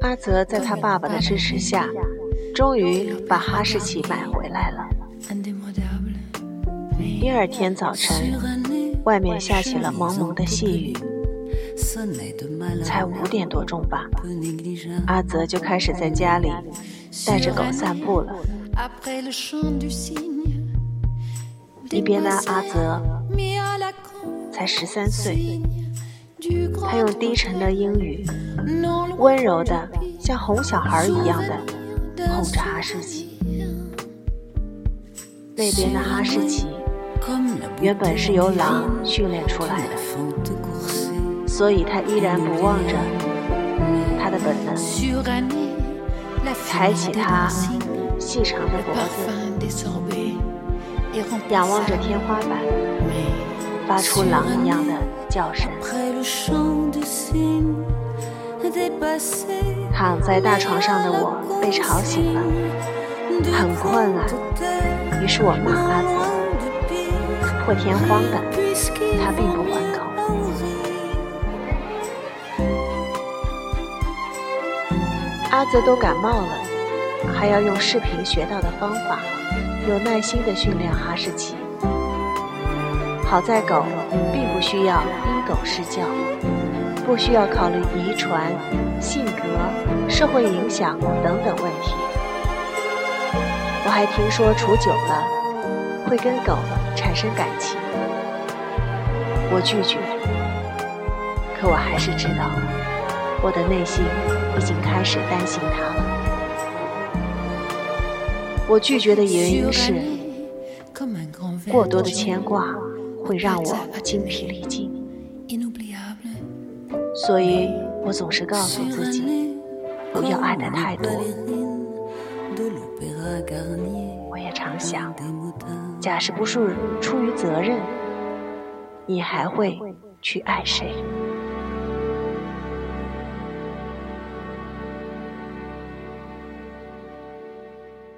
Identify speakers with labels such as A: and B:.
A: 阿泽在他爸爸的支持下，终于把哈士奇买回来了。第二天早晨，外面下起了蒙蒙的细雨，才五点多钟吧，阿泽就开始在家里带着狗散步了。一边的阿泽才十三岁，他用低沉的英语，温柔的像哄小孩一样的哄着哈士奇。那边的哈士奇原本是由狼训练出来的，所以他依然不忘着他的本能，抬起它细长的脖子。仰望着天花板，发出狼一样的叫声。躺在大床上的我被吵醒了，很困啊。于是我骂阿泽，破天荒的，他并不还口。阿泽都感冒了，还要用视频学到的方法。有耐心的训练哈士奇。好在狗并不需要因狗施教，不需要考虑遗传、性格、社会影响等等问题。我还听说处久了会跟狗产生感情，我拒绝。可我还是知道，我的内心已经开始担心它了。我拒绝的原因是，过多的牵挂会让我精疲力尽，所以我总是告诉自己，不要爱的太多。我也常想，假使不是出于责任，你还会去爱谁？